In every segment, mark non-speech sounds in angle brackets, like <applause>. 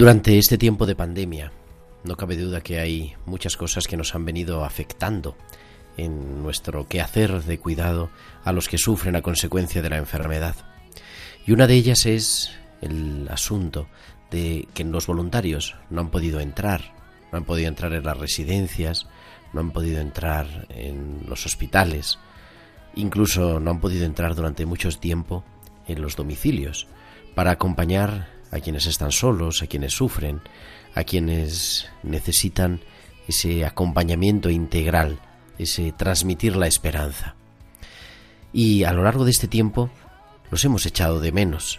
Durante este tiempo de pandemia, no cabe duda que hay muchas cosas que nos han venido afectando en nuestro quehacer de cuidado a los que sufren a consecuencia de la enfermedad. Y una de ellas es el asunto de que los voluntarios no han podido entrar, no han podido entrar en las residencias, no han podido entrar en los hospitales, incluso no han podido entrar durante mucho tiempo en los domicilios para acompañar a quienes están solos, a quienes sufren, a quienes necesitan ese acompañamiento integral, ese transmitir la esperanza. Y a lo largo de este tiempo los hemos echado de menos.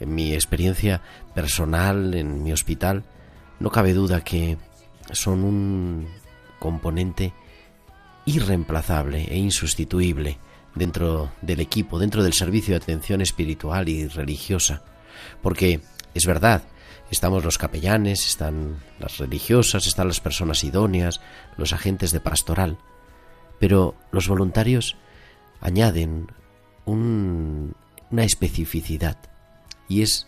En mi experiencia personal, en mi hospital, no cabe duda que son un componente irreemplazable e insustituible dentro del equipo, dentro del servicio de atención espiritual y religiosa. Porque es verdad, estamos los capellanes, están las religiosas, están las personas idóneas, los agentes de pastoral, pero los voluntarios añaden un- una especificidad y es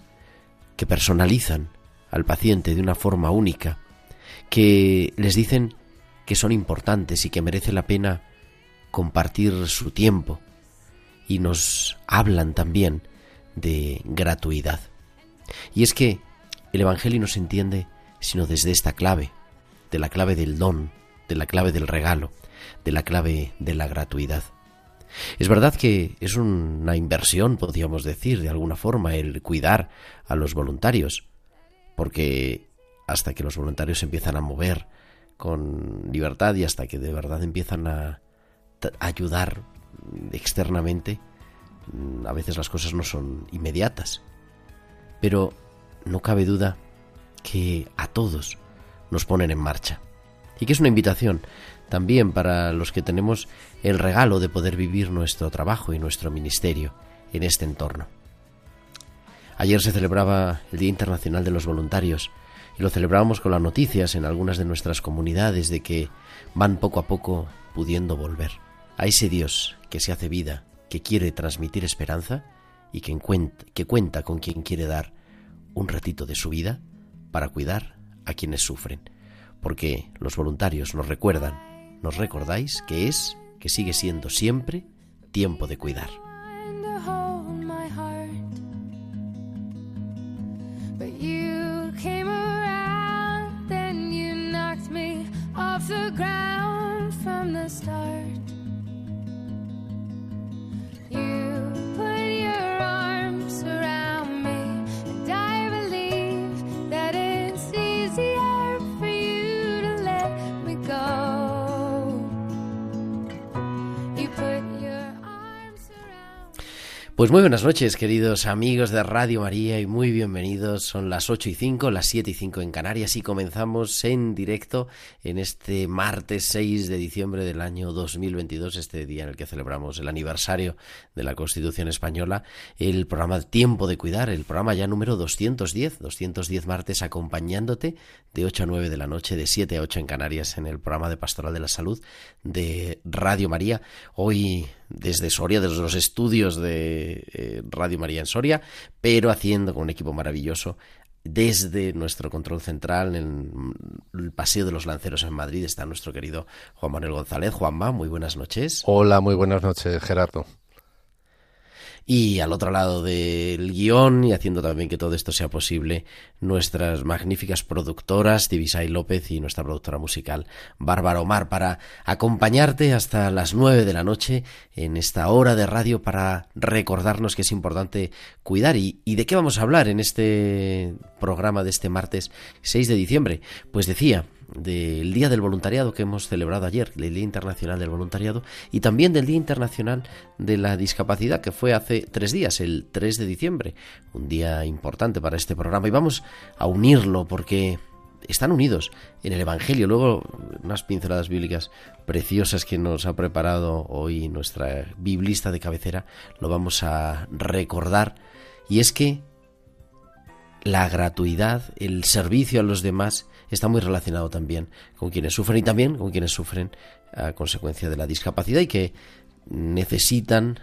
que personalizan al paciente de una forma única, que les dicen que son importantes y que merece la pena compartir su tiempo y nos hablan también de gratuidad. Y es que el Evangelio no se entiende sino desde esta clave, de la clave del don, de la clave del regalo, de la clave de la gratuidad. Es verdad que es una inversión, podríamos decir, de alguna forma, el cuidar a los voluntarios, porque hasta que los voluntarios se empiezan a mover con libertad y hasta que de verdad empiezan a ayudar externamente, mm, a veces las cosas no son inmediatas. Pero no cabe duda que a todos nos ponen en marcha. Y que es una invitación también para los que tenemos el regalo de poder vivir nuestro trabajo y nuestro ministerio en este entorno. Ayer se celebraba el Día Internacional de los Voluntarios y lo celebrábamos con las noticias en algunas de nuestras comunidades de que van poco a poco pudiendo volver a ese Dios que se hace vida, que quiere transmitir esperanza y que, que cuenta con quien quiere dar un ratito de su vida para cuidar a quienes sufren. Porque los voluntarios nos recuerdan, nos recordáis que es, que sigue siendo siempre tiempo de cuidar. Pues muy buenas noches, queridos amigos de Radio María, y muy bienvenidos. Son las 8 y 5, las 7 y 5 en Canarias, y comenzamos en directo en este martes 6 de diciembre del año 2022, este día en el que celebramos el aniversario de la Constitución Española, el programa Tiempo de Cuidar, el programa ya número 210, 210 martes, acompañándote de 8 a 9 de la noche, de 7 a 8 en Canarias, en el programa de Pastoral de la Salud de Radio María. Hoy desde Soria, desde los estudios de eh, Radio María en Soria, pero haciendo con un equipo maravilloso desde nuestro control central en el Paseo de los Lanceros en Madrid está nuestro querido Juan Manuel González. Juanma, muy buenas noches. Hola, muy buenas noches, Gerardo. Y al otro lado del guion y haciendo también que todo esto sea posible, nuestras magníficas productoras, Divisay López y nuestra productora musical, Bárbara Omar, para acompañarte hasta las nueve de la noche en esta hora de radio para recordarnos que es importante cuidar. ¿Y, y de qué vamos a hablar en este programa de este martes 6 de diciembre? Pues decía, del Día del Voluntariado que hemos celebrado ayer, el Día Internacional del Voluntariado, y también del Día Internacional de la Discapacidad, que fue hace tres días, el 3 de diciembre, un día importante para este programa. Y vamos a unirlo porque están unidos en el Evangelio. Luego, unas pinceladas bíblicas preciosas que nos ha preparado hoy nuestra biblista de cabecera, lo vamos a recordar. Y es que la gratuidad, el servicio a los demás, está muy relacionado también con quienes sufren y también con quienes sufren a consecuencia de la discapacidad y que necesitan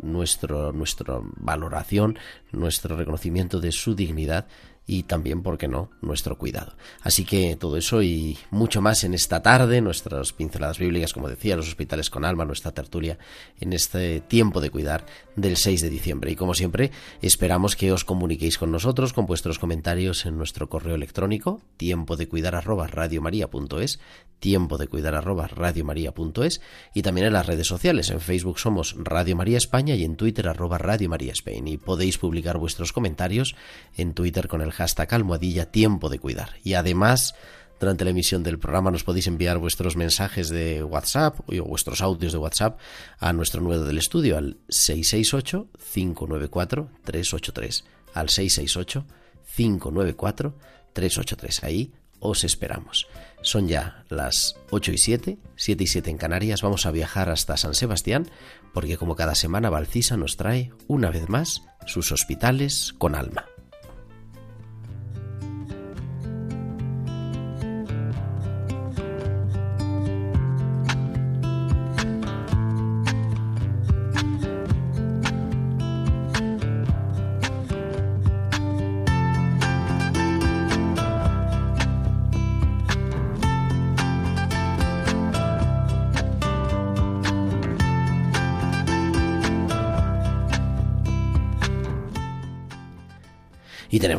nuestro, nuestra valoración, nuestro reconocimiento de su dignidad y también, ¿por qué no?, nuestro cuidado. Así que todo eso y mucho más en esta tarde, nuestras pinceladas bíblicas, como decía, los hospitales con alma, nuestra tertulia, en este tiempo de cuidar del 6 de diciembre. Y como siempre, esperamos que os comuniquéis con nosotros con vuestros comentarios en nuestro correo electrónico, tiempo de cuidar arroba radiomaria.es, tiempo de cuidar arroba radiomaria.es y también en las redes sociales. En Facebook somos Radio María España y en Twitter arroba Radio María Spain. Y podéis publicar vuestros comentarios en Twitter con el hashtag almohadilla tiempo de cuidar. Y además, durante la emisión del programa nos podéis enviar vuestros mensajes de WhatsApp o vuestros audios de WhatsApp a nuestro número del estudio al 668-594-383. Al 668-594-383. Ahí os esperamos. Son ya las 8 y 7, 7 y 7 en Canarias. Vamos a viajar hasta San Sebastián porque como cada semana Valcisa nos trae una vez más sus hospitales con alma.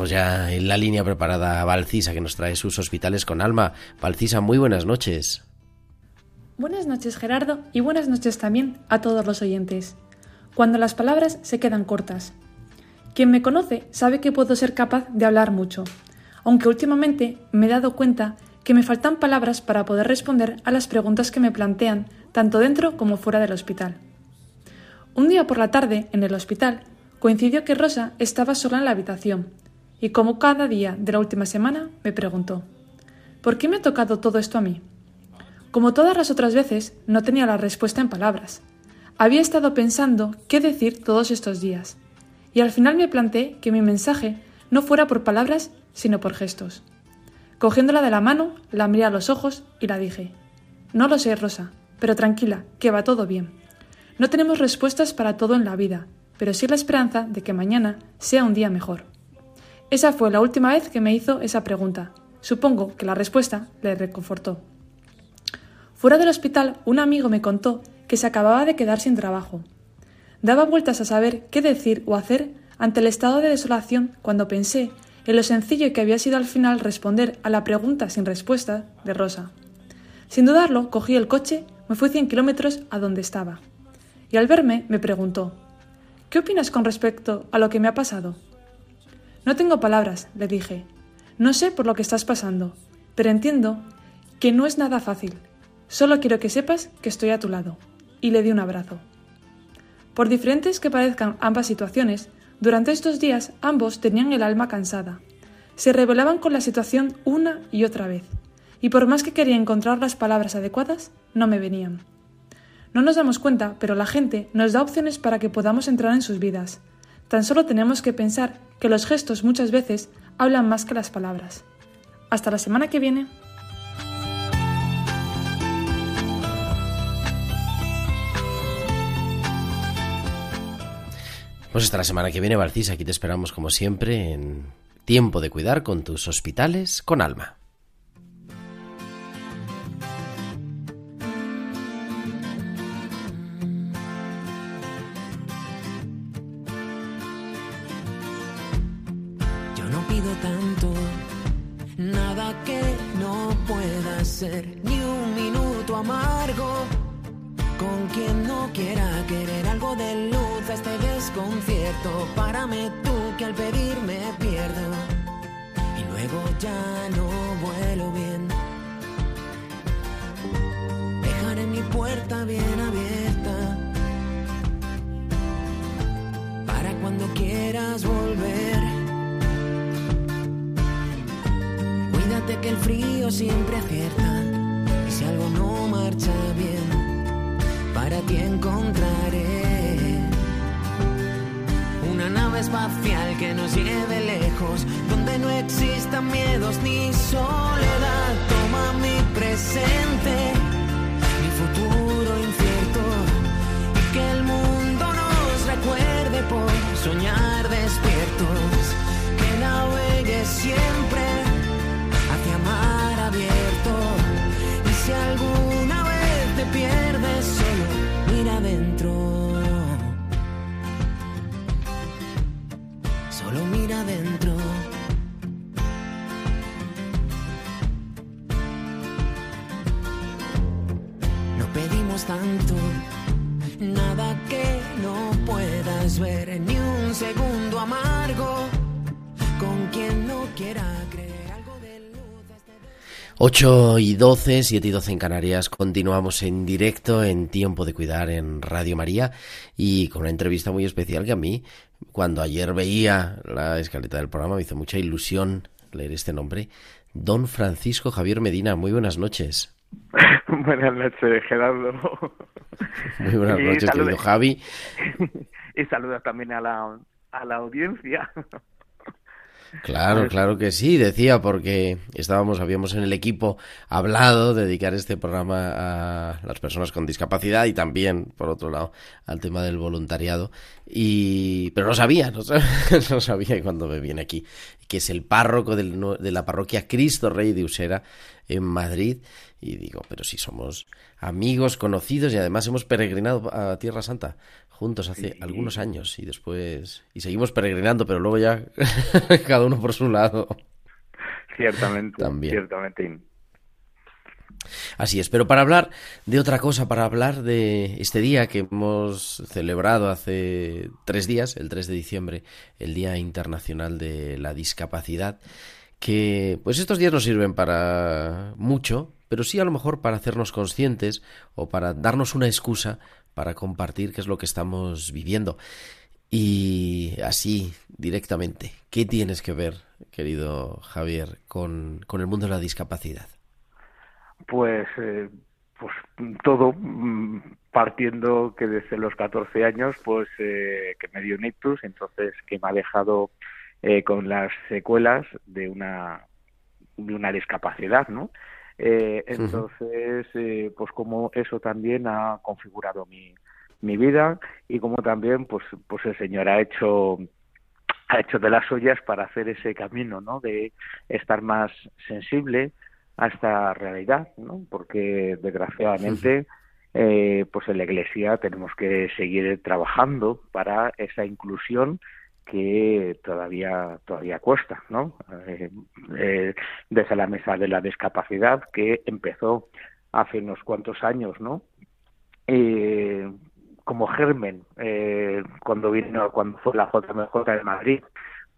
Ya en la línea preparada a Valcisa que nos trae sus hospitales con alma. Valcisa, muy buenas noches. Buenas noches Gerardo y buenas noches también a todos los oyentes. Cuando las palabras se quedan cortas. Quien me conoce sabe que puedo ser capaz de hablar mucho, aunque últimamente me he dado cuenta que me faltan palabras para poder responder a las preguntas que me plantean tanto dentro como fuera del hospital. Un día por la tarde, en el hospital, coincidió que Rosa estaba sola en la habitación, y como cada día de la última semana, me preguntó, ¿por qué me ha tocado todo esto a mí? Como todas las otras veces, no tenía la respuesta en palabras. Había estado pensando qué decir todos estos días, y al final me planteé que mi mensaje no fuera por palabras, sino por gestos. Cogiéndola de la mano, la miré a los ojos y la dije, No lo sé, Rosa, pero tranquila, que va todo bien. No tenemos respuestas para todo en la vida, pero sí la esperanza de que mañana sea un día mejor. Esa fue la última vez que me hizo esa pregunta. Supongo que la respuesta le reconfortó. Fuera del hospital, un amigo me contó que se acababa de quedar sin trabajo. Daba vueltas a saber qué decir o hacer ante el estado de desolación cuando pensé en lo sencillo que había sido al final responder a la pregunta sin respuesta de Rosa. Sin dudarlo, cogí el coche, me fui 100 kilómetros a donde estaba. Y al verme me preguntó, ¿Qué opinas con respecto a lo que me ha pasado? No tengo palabras, le dije. No sé por lo que estás pasando, pero entiendo que no es nada fácil. Solo quiero que sepas que estoy a tu lado. Y le di un abrazo. Por diferentes que parezcan ambas situaciones, durante estos días ambos tenían el alma cansada. Se rebelaban con la situación una y otra vez, y por más que quería encontrar las palabras adecuadas, no me venían. No nos damos cuenta, pero la gente nos da opciones para que podamos entrar en sus vidas. Tan solo tenemos que pensar que los gestos muchas veces hablan más que las palabras. Hasta la semana que viene. Pues hasta la semana que viene, Barcis, aquí te esperamos como siempre en Tiempo de Cuidar con tus hospitales con alma. Ni un minuto amargo. Con quien no quiera querer algo de luz a este desconcierto, párame tú que al pedir me pierdo y luego ya no vuelo bien. Dejaré mi puerta bien abierta para cuando quieras volver. Que el frío siempre acierta. Y si algo no marcha bien, para ti encontraré una nave espacial que nos lleve lejos, donde no existan miedos ni soledad. Toma mi presente, mi futuro incierto, y que el mundo nos recuerde por soñar despiertos, que navegue siempre pierdes, solo mira adentro. Solo mira adentro. No pedimos tanto, nada que no puedas ver, ni un segundo amargo. Con quien no quiera 8 y 12, 7 y 12 en Canarias. Continuamos en directo en Tiempo de Cuidar en Radio María y con una entrevista muy especial que a mí, cuando ayer veía la escaleta del programa, me hizo mucha ilusión leer este nombre. Don Francisco Javier Medina, muy buenas noches. <laughs> Buenas noches, Gerardo. <laughs> Muy buenas noches, querido Javi. <laughs> Y saludos también a la, a la audiencia. Claro, claro que sí, decía, porque estábamos, habíamos en el equipo hablado de dedicar este programa a las personas con discapacidad y también, por otro lado, al tema del voluntariado. Y, pero no sabía, no sabía, <laughs> no sabía cuando me viene aquí, que es el párroco del de la parroquia Cristo Rey de Usera en Madrid. Y digo, pero si somos amigos, conocidos y además hemos peregrinado a Tierra Santa juntos hace algunos años y después y seguimos peregrinando, pero luego ya <laughs> cada uno por su lado. Ciertamente, También. ciertamente. Así es, pero para hablar de otra cosa, para hablar de este día que hemos celebrado hace tres días, el 3 de diciembre, el Día Internacional de la Discapacidad, que pues estos días no sirven para mucho, pero sí a lo mejor para hacernos conscientes o para darnos una excusa para compartir qué es lo que estamos viviendo. Y así, directamente, ¿qué tienes que ver, querido Javier, con, con el mundo de la discapacidad? Pues, eh, pues todo, mm, partiendo que desde los 14 años, pues eh, que me dio un ictus, entonces que me ha dejado eh, con las secuelas de una, de una discapacidad, ¿no? Eh, entonces, eh, pues como eso también ha configurado mi, mi vida y como también, pues, pues el Señor ha hecho ha hecho de las suyas para hacer ese camino, ¿no? De estar más sensible a esta realidad, ¿no? Porque desgraciadamente, eh, pues en la Iglesia tenemos que seguir trabajando para esa inclusión que todavía todavía cuesta, ¿no? Eh, eh, desde la mesa de la discapacidad que empezó hace unos cuantos años, ¿no? Eh, como germen eh, cuando vino cuando fue la JMJ de Madrid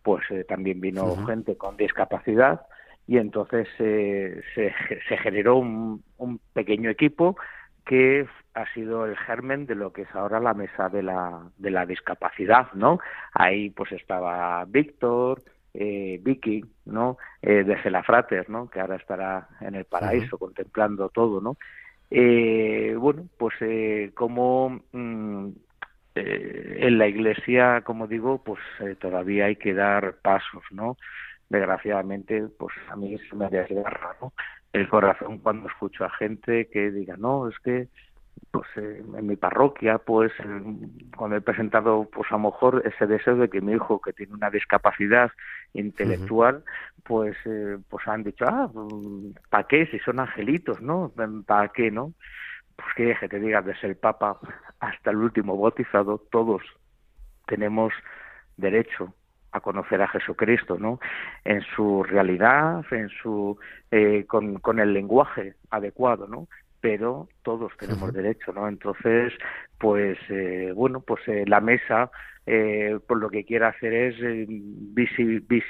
pues eh, también vino gente con discapacidad y entonces se, se generó un, un pequeño equipo que ha sido el germen de lo que es ahora la mesa de la, de la discapacidad, ¿no? Ahí pues estaba Víctor, eh, Vicky, ¿no? Eh, de Gelafrater, ¿no? Que ahora estará en el paraíso contemplando todo, ¿no? Eh, bueno, pues eh, como mm, eh, en la iglesia, como digo, pues eh, todavía hay que dar pasos, ¿no? Desgraciadamente, pues a mí se me desgarra, ¿no? El corazón cuando escucho a gente que diga, no, es que pues eh, en mi parroquia, pues cuando he presentado, pues a lo mejor ese deseo de que mi hijo que tiene una discapacidad intelectual, pues eh, pues han dicho, ah, ¿para qué? Si son angelitos, ¿no? ¿Para qué, no? Pues que deje te diga, desde el Papa hasta el último bautizado, todos tenemos derecho a conocer a Jesucristo, ¿no? En su realidad, en su eh, con, con el lenguaje adecuado, ¿no? Pero todos tenemos derecho, ¿no? Entonces, pues eh, bueno, pues eh, la mesa, eh, por lo que quiere hacer es eh, visi, vis,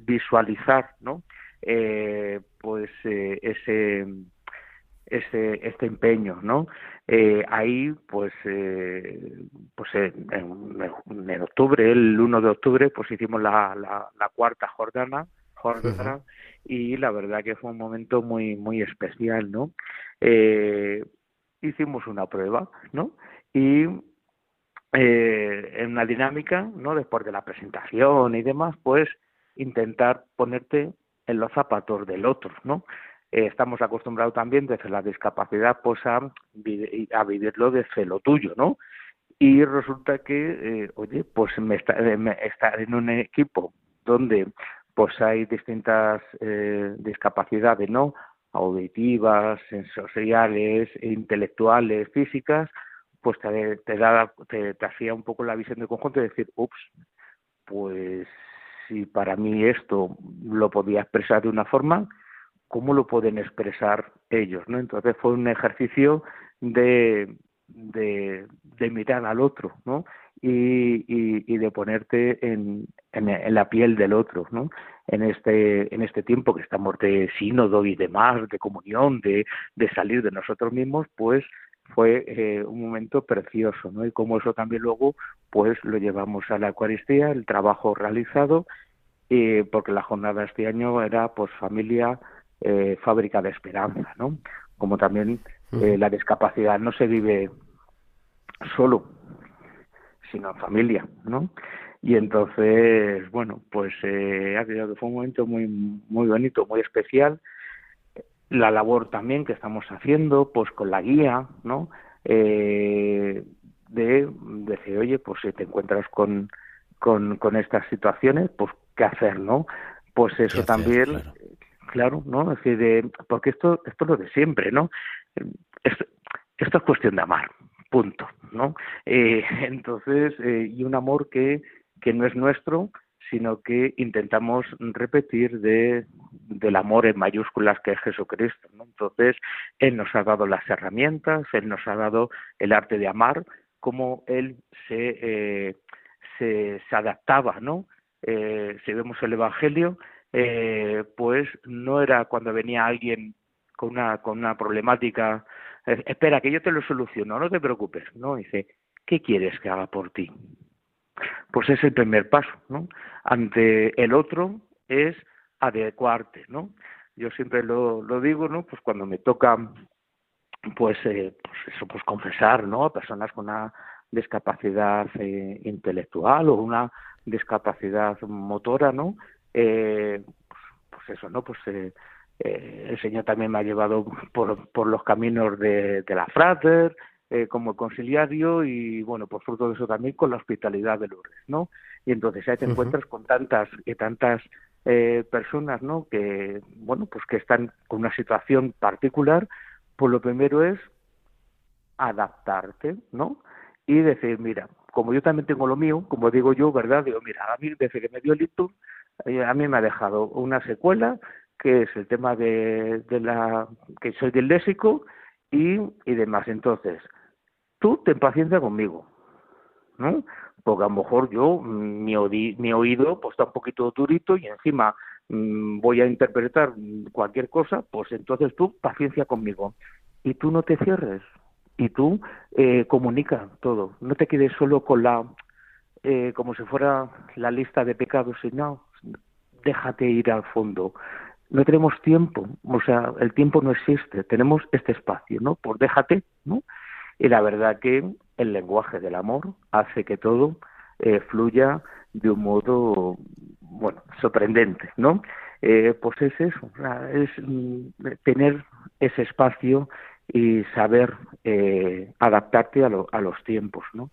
visualizar, ¿no? Eh, pues eh, ese este, este empeño, ¿no? Eh, ahí, pues, eh, pues en, en, en, octubre, el 1 de octubre, pues hicimos la, la, la cuarta uh -huh. Y la verdad que fue un momento muy, muy especial, ¿no? Eh, hicimos una prueba, ¿no? Y eh, en una dinámica, ¿no? Después de la presentación y demás, pues intentar ponerte en los zapatos del otro, ¿no? eh, estamos acostumbrados también desde la discapacidad pues a, a vivirlo desde lo tuyo, ¿no? Y resulta que, eh, oye, pues me está, eh, me estar en un equipo donde pues hay distintas eh, discapacidades, ¿no? Auditivas, sensoriales, intelectuales, físicas, pues te, te, da, te, hacía un poco la visión de conjunto de decir, ups, pues si para mí esto lo podía expresar de una forma, cómo lo pueden expresar ellos, ¿no? Entonces fue un ejercicio de, de mirar al otro, ¿no? Y, y, y de ponerte en, en, en, la piel del otro, ¿no? En este, en este tiempo que estamos de sínodo y demás, de comunión, de, de salir de nosotros mismos, pues fue eh, un momento precioso, ¿no? Y como eso también luego, pues lo llevamos a la Eucaristía, el trabajo realizado, eh, porque la jornada este año era pues familia, eh, fábrica de esperanza, ¿no? Como también eh, la discapacidad no se vive solo, sino en familia, ¿no? Y entonces, bueno, pues eh, fue un momento muy muy bonito, muy especial. La labor también que estamos haciendo, pues con la guía, ¿no? Eh, de decir, oye, pues si te encuentras con, con, con estas situaciones, pues qué hacer, ¿no? Pues eso hacer, también, claro claro, ¿no? Es decir, de, porque esto, esto es lo de siempre, ¿no? Esto, esto es cuestión de amar, punto, ¿no? Eh, <laughs> entonces, eh, y un amor que, que no es nuestro, sino que intentamos repetir de, del amor en mayúsculas que es Jesucristo. Entonces, Él nos ha dado las herramientas, Él nos ha dado el arte de amar, cómo Él se, eh, se, se adaptaba, ¿no? Eh, si vemos el Evangelio, pues no era cuando venía alguien con una, con una problemática, espera, que yo te lo soluciono, no te preocupes, ¿no? Dice, ¿qué quieres que haga por ti? Pues es el primer paso, ¿no? Ante el otro es adecuarte, ¿no? Yo siempre lo, lo digo, ¿no? Pues cuando me toca, pues, eh, pues eso, pues confesar, ¿no? A personas con una discapacidad eh, intelectual o una discapacidad motora, ¿no? eh, pues eso, ¿no? Pues eh, eh, el Señor también me ha llevado por, por los caminos de, de la Frater, eh, como conciliario y, bueno, por fruto de eso también con la hospitalidad de Lourdes, ¿no? Y entonces ahí te uh -huh. encuentras con tantas y tantas eh, personas, ¿no? Que, bueno, pues que están con una situación particular, pues lo primero es adaptarte, ¿no? Y decir, mira, como yo también tengo lo mío, como digo yo, ¿verdad? Digo, mira, a mí desde que me dio el ictus, eh, a mí me ha dejado una secuela que es el tema de, de la que soy disléxico y, y demás. Entonces, tú ten paciencia conmigo, ¿no? Porque a lo mejor yo, mi, odi, mi oído, pues está un poquito durito y encima mmm, voy a interpretar cualquier cosa, pues entonces tú paciencia conmigo. Y tú no te cierres, y tú eh, comunica todo. No te quedes solo con la, eh, como si fuera la lista de pecados, sino déjate ir al fondo. No tenemos tiempo, o sea, el tiempo no existe, tenemos este espacio, ¿no? Pues déjate, ¿no? Y la verdad que el lenguaje del amor hace que todo eh, fluya de un modo, bueno, sorprendente, ¿no? Eh, pues es eso, es mm, tener ese espacio y saber eh, adaptarte a, a, los tiempos, ¿no?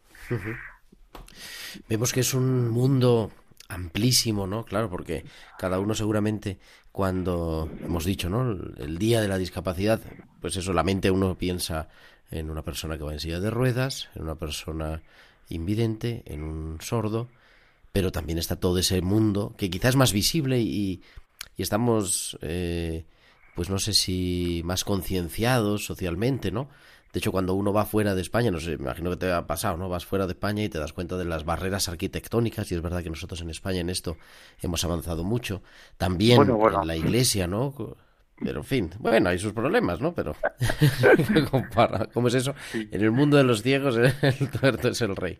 Vemos que es un mundo amplísimo, ¿no? Claro, porque cada uno seguramente cuando hemos dicho, ¿no? El día de la discapacidad, pues eso, la mente uno piensa en una persona que va en silla de ruedas, en una persona invidente, en un sordo, pero también está todo ese mundo que quizás es más visible y, y estamos, eh, pues no sé si más concienciados socialmente, ¿no? De hecho, cuando uno va fuera de España, no sé, me imagino que te ha pasado, ¿no? Vas fuera de España y te das cuenta de las barreras arquitectónicas, y es verdad que nosotros en España en esto hemos avanzado mucho. También en la iglesia, ¿no? Pero en fin, bueno, hay sus problemas, ¿no? Pero <laughs> <laughs> ¿cómo es eso? En el mundo de los ciegos el tuerto es el rey.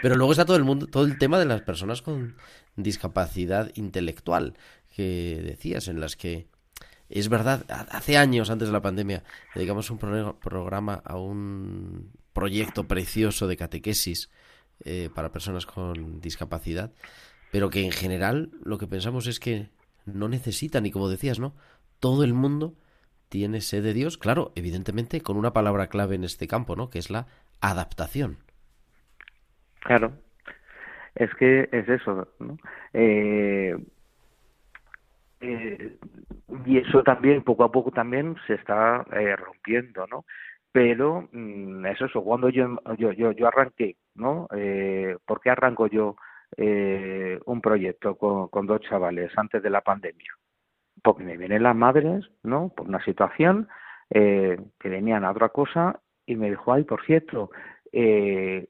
Pero luego está todo el mundo, todo el tema de las personas con discapacidad intelectual que decías, en las que es verdad, hace años antes de la pandemia dedicamos un programa a un proyecto precioso de catequesis eh, para personas con discapacidad, pero que en general lo que pensamos es que no necesitan, y como decías, ¿no? Todo el mundo tiene sed de Dios, claro, evidentemente con una palabra clave en este campo, ¿no? Que es la adaptación. Claro, es que es eso, ¿no? Eh, eh, y eso también poco a poco también se está eh, rompiendo, ¿no? Pero mm, es eso, cuando yo, yo, yo, yo arranqué, ¿no? Eh, ¿Por qué arranco yo eh, un proyecto con, con dos chavales antes de la pandemia? Porque me vienen las madres, ¿no? Por una situación eh, que venían a otra cosa y me dijo, ay, por cierto, eh,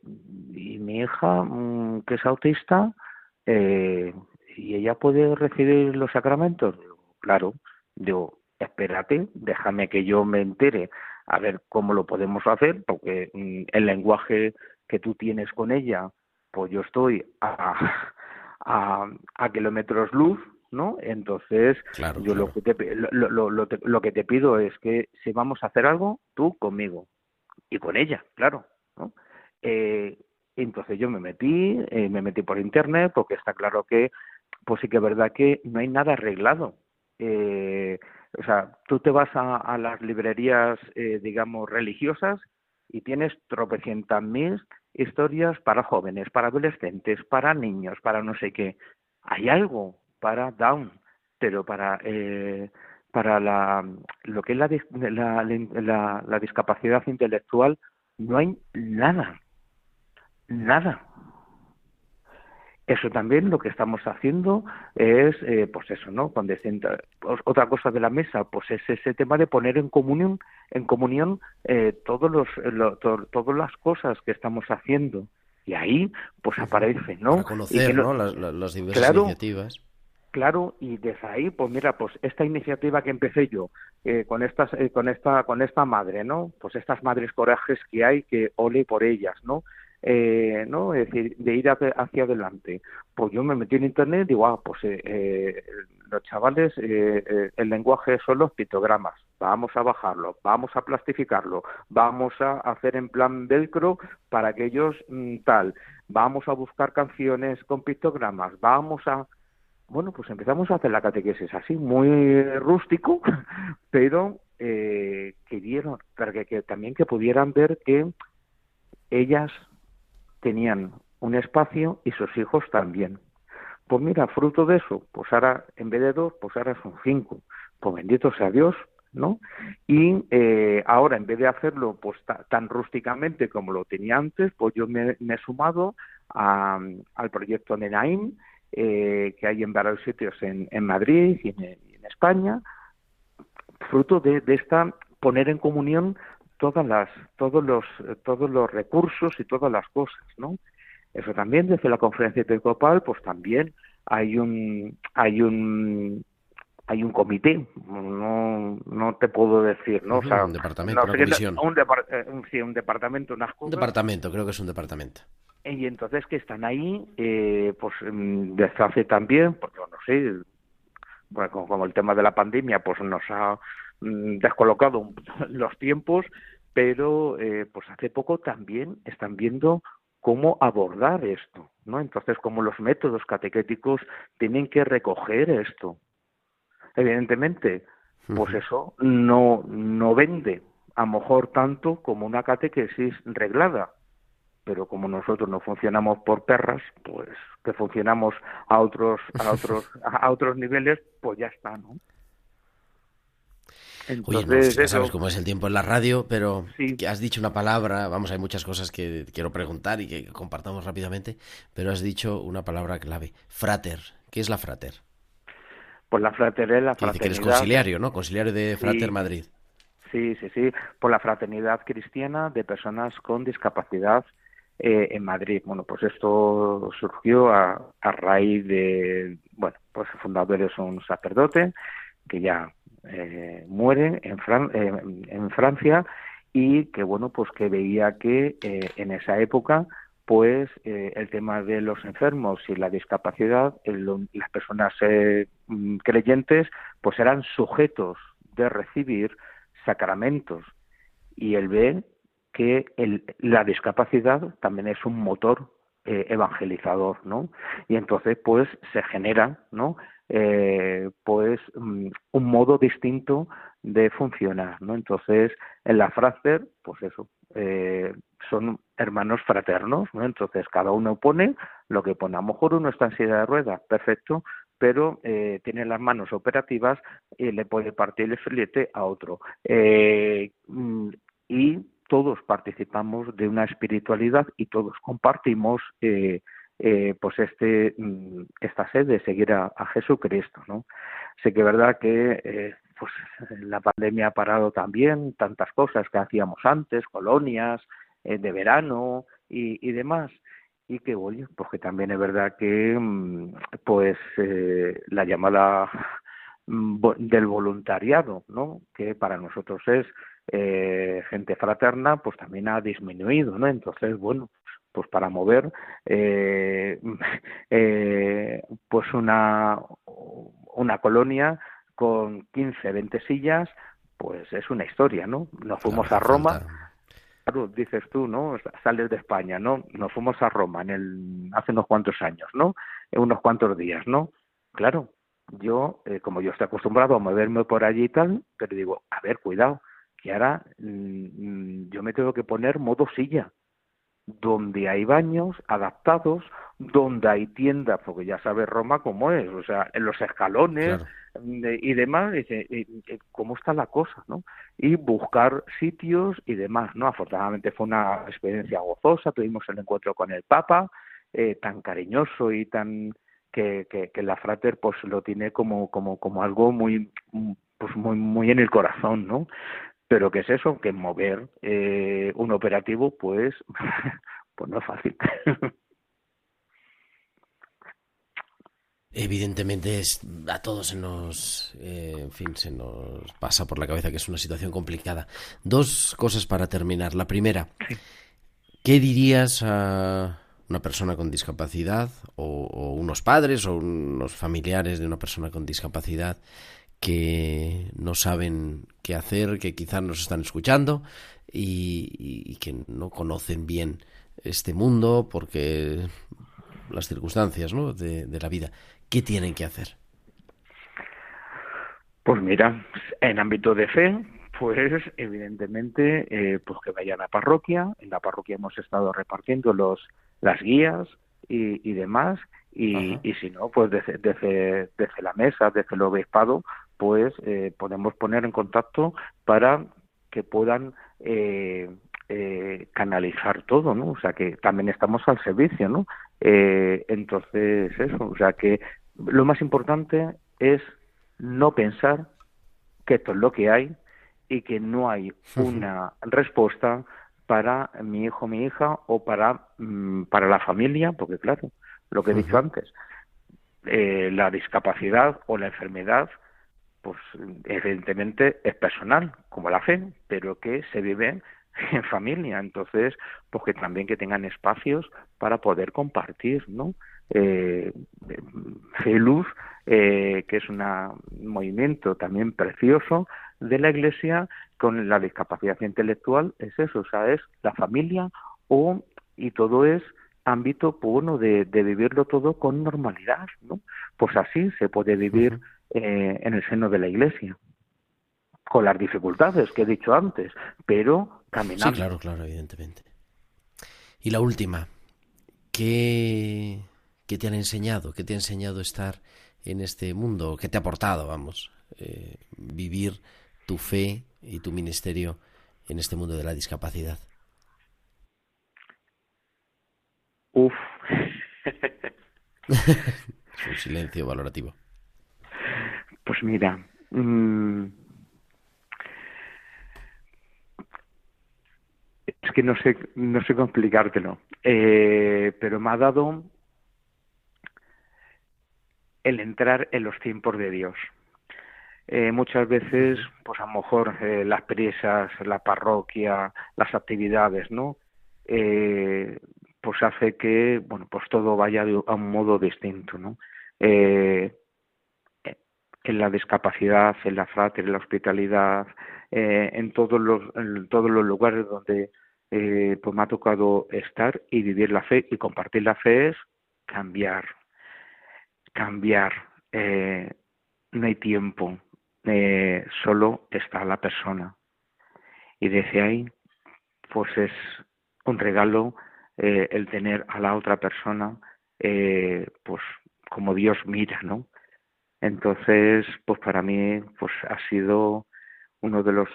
y mi hija, mm, que es autista, eh, ¿y ella puede recibir los sacramentos? claro, digo, espérate, déjame que yo me entere a ver cómo lo podemos hacer, porque mm, el lenguaje que tú tienes con ella, pues yo estoy a, a, kilómetros luz, ¿no? Entonces, yo Lo, que te, lo, lo, lo, que te pido es que si vamos a hacer algo, tú conmigo y con ella, claro, ¿no? Eh, entonces yo me metí, eh, me metí por internet, porque está claro que pues sí que es verdad que no hay nada arreglado. Eh, o sea, tú te vas a, las librerías, eh, digamos, religiosas y tienes tropecientas mil historias para jóvenes, para adolescentes, para niños, para no sé qué. Hay algo para Down, pero para eh, para la, lo que es la, la, la, la discapacidad intelectual no hay nada, nada. Eso también lo que estamos haciendo es, eh, pues eso, ¿no? Cuando otra cosa de la mesa, pues es ese tema de poner en comunión, en comunión eh, todos los, todas las cosas que estamos haciendo y ahí, pues aparece, ¿no? conocer, ¿no? Las, diversas iniciativas. Claro, y desde ahí, pues mira, pues esta iniciativa que empecé yo eh, con estas, eh, con esta, con esta madre, ¿no? Pues estas madres corajes que hay, que ole por ellas, ¿no? Eh, ¿no? Es decir, de ir hacia adelante. Pues yo me metí en internet y digo, ah, pues eh, eh los chavales, eh, eh, el lenguaje son los pictogramas, vamos a bajarlo, vamos a plastificarlo, vamos a hacer en plan velcro para que ellos mm, tal, vamos a buscar canciones con pictogramas, vamos a... Bueno, pues empezamos a hacer la catequesis así, muy rústico, <laughs> pero eh, que dieron, para que también que pudieran ver que ellas tenían un espacio y sus hijos también. Pues mira, fruto de eso, pues ahora en vez de dos, pues ahora son cinco. Pues bendito sea Dios, ¿no? Y eh, ahora, en vez de hacerlo pues tan rústicamente como lo tenía antes, pues yo me, he sumado a, al proyecto de Naim, eh, que hay en varios sitios en, en Madrid y en, España, fruto de, de esta poner en comunión todas las, todos los, todos los recursos y todas las cosas, ¿no? Eso también desde la conferencia episcopal, pues también hay un, hay un, hay un comité, no, no te puedo decir, ¿no? O sea, un departamento, una comisión. Un, eh, sí, un departamento, unas cosas. Un departamento, creo que es un departamento. Y entonces que están ahí, eh, pues mm, desde hace también, porque no sé, bueno, como el tema de la pandemia, pues nos ha descolocado <laughs> los tiempos, pero eh, pues hace poco también están viendo cómo abordar esto, ¿no? Entonces, cómo los métodos catequéticos tienen que recoger esto. Evidentemente, pues eso no, no vende a lo mejor tanto como una catequesis reglada, pero como nosotros no funcionamos por perras, pues que funcionamos a otros a <laughs> otros a otros niveles, pues ya está, ¿no? Oye, ya sabes cómo es el tiempo en la radio, pero que has dicho una palabra, vamos, hay muchas cosas que quiero preguntar y que compartamos rápidamente, pero has dicho una palabra clave, frater. ¿Qué es la frater? Pues la frater es la fraternidad. Que eres conciliario, ¿no? Conciliario de Frater Madrid. Sí, sí, sí, por la fraternidad cristiana de personas con discapacidad eh, en Madrid. Bueno, pues esto surgió a, a raíz de, bueno, pues el fundador es un sacerdote que ya eh, muere en, eh, en Francia y que bueno pues que veía que eh, en esa época pues el tema de los enfermos y la discapacidad las personas mm, creyentes pues eran sujetos de recibir sacramentos y él ve que el, la discapacidad también es un motor evangelizador, ¿no? Y entonces, pues, se genera, ¿no? Eh, pues mm, un modo distinto de funcionar, ¿no? Entonces, en la Frater, pues eso, eh, son hermanos fraternos, ¿no? Entonces, cada uno pone lo que pone. A lo mejor uno está en silla de ruedas, perfecto, pero eh, tiene las manos operativas y le puede partir el filete a otro. Eh, mm, y todos participamos de una espiritualidad y todos compartimos eh, eh, pues este mm, esta sed de seguir a, Jesucristo no sé que es verdad que eh, pues la pandemia ha parado también tantas cosas que hacíamos antes colonias eh, de verano y, y, demás. Y que oye pues que también es verdad que mm, pues eh, la llamada mm, del voluntariado no que para nosotros es eh, gente fraterna pues también ha disminuido no entonces bueno pues para mover eh, <laughs> eh, pues una una colonia con 15, 20 sillas, pues es una historia, ¿no? Nos fuimos a Roma, claro, dices tú, ¿no? Sales de España, ¿no? Nos fuimos a Roma en el hace unos cuantos años, ¿no? En unos cuantos días, ¿no? Claro, yo, eh, como yo estoy acostumbrado a moverme por allí y tal, pero digo, a ver, cuidado, que ahora mm, mm, yo me tengo que poner modo silla, donde hay baños adaptados, donde hay tiendas, porque ya sabes Roma cómo es, o sea, en los escalones y demás, y, cómo está la cosa, ¿no? Y buscar sitios y demás, ¿no? Afortunadamente fue una experiencia gozosa, tuvimos el encuentro con el Papa, eh, tan cariñoso y tan que, que, que la frater pues lo tiene como como como algo muy pues muy muy en el corazón, ¿no? Pero ¿qué es eso? Que mover eh, un operativo, pues, <laughs> pues no es fácil. Evidentemente es, a todos se nos, eh, en fin, se nos pasa por la cabeza que es una situación complicada. Dos cosas para terminar. La primera, ¿qué dirías a una persona con discapacidad o, o unos padres o unos familiares de una persona con discapacidad que no saben qué hacer, que quizás nos están escuchando y, que no conocen bien este mundo porque las circunstancias ¿no? de, la vida. ¿Qué tienen que hacer? Pues mira, en ámbito de fe, pues evidentemente eh, pues que vayan a la parroquia. En la parroquia hemos estado repartiendo los las guías y, y demás. Y, y, si no, pues desde, desde, desde la mesa, desde el obispado, pues eh, podemos poner en contacto para que puedan eh, eh, canalizar todo, ¿no? O sea que también estamos al servicio, ¿no? Eh, entonces eso, o sea que lo más importante es no pensar que esto es lo que hay y que no hay una respuesta para mi hijo, mi hija o para mm, para la familia, porque claro, lo que he dicho antes, eh, la discapacidad o la enfermedad pues evidentemente es personal, como la fe, pero que se vive <laughs> en familia, entonces, pues que también que tengan espacios para poder compartir, ¿no? Eh, Feluz, eh, que es un movimiento también precioso de la Iglesia con la discapacidad intelectual, es eso, o sea, es la familia o, y todo es ámbito, pues, bueno, de, de vivirlo todo con normalidad, ¿no? Pues así se puede vivir eh, en el seno de la Iglesia. con las dificultades que he dicho antes, pero caminando. Sí, claro, claro, evidentemente. Y la última, ¿qué, qué te han enseñado? ¿Qué te ha enseñado estar en este mundo? ¿Qué te ha aportado, vamos, eh, vivir tu fe y tu ministerio en este mundo de la discapacidad? Uf. <laughs> es un silencio valorativo. Pues mira, mmm, es que no sé, no sé cómo explicártelo, eh, pero me ha dado el entrar en los tiempos de Dios. Eh, muchas veces, pues a lo mejor eh, las presas, la parroquia, las actividades, ¿no? Eh, pues hace que, bueno, pues todo vaya a un modo distinto, ¿no? Eh, en la discapacidad, en la frater, en la hospitalidad, eh, en todos los en todos los lugares donde eh, pues me ha tocado estar y vivir la fe y compartir la fe es cambiar, cambiar. Eh, no hay tiempo, eh, solo está la persona y desde ahí, pues es un regalo el tener a la otra persona, pues como Dios mira, ¿no? Entonces, pues para mí, pues ha sido uno de los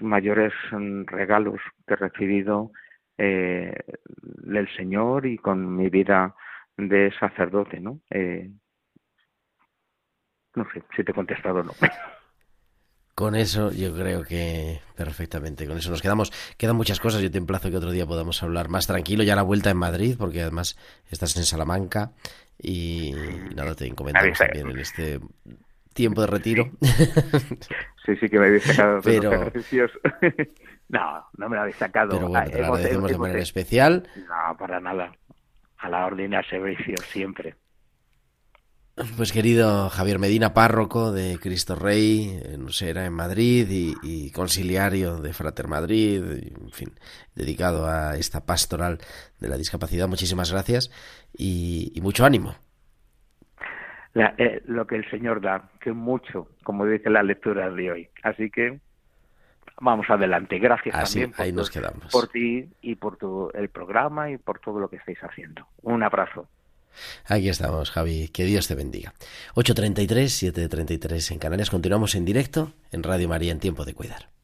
mayores mm, regalos que he recibido eh, del Señor y con mi vida de sacerdote, ¿no? Eh, no sé si te he contestado o no. <laughs> Con eso yo creo que perfectamente, con eso nos quedamos. Quedan muchas cosas, yo te emplazo que otro día podamos hablar más tranquilo, ya la vuelta en Madrid, porque además estás en Salamanca y nada, te comentamos también en este tiempo de retiro. Sí, sí que me habéis sacado Pero- ejercicios. <laughs> no, no me lo habéis sacado. Pero bueno, te lo agradecemos de manera especial. No, para nada. A la orden al servicio, siempre. Pues querido Javier Medina, párroco de Cristo Rey, en Usera, en Madrid, y, y conciliario de Frater Madrid, en fin, dedicado a esta pastoral de la discapacidad. Muchísimas gracias y, y mucho ánimo. La- eh, lo que el Señor da, que mucho, como dice la lectura de hoy. Así que vamos adelante. Gracias Así, también por, ahí tu- nos quedamos. por ti y por tu, el programa y por todo lo que estáis haciendo. Un abrazo. Aquí estamos, Javi. Que Dios te bendiga. 8.33, 7.33 en Canarias. Continuamos en directo en Radio María en Tiempo de Cuidar.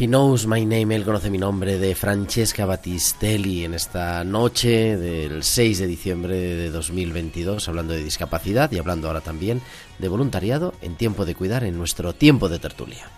He knows my name, él conoce mi nombre, de Francesca Battistelli en esta noche del 6 de diciembre de 2022, hablando de discapacidad y hablando ahora también de voluntariado en tiempo de cuidar en nuestro tiempo de tertulia.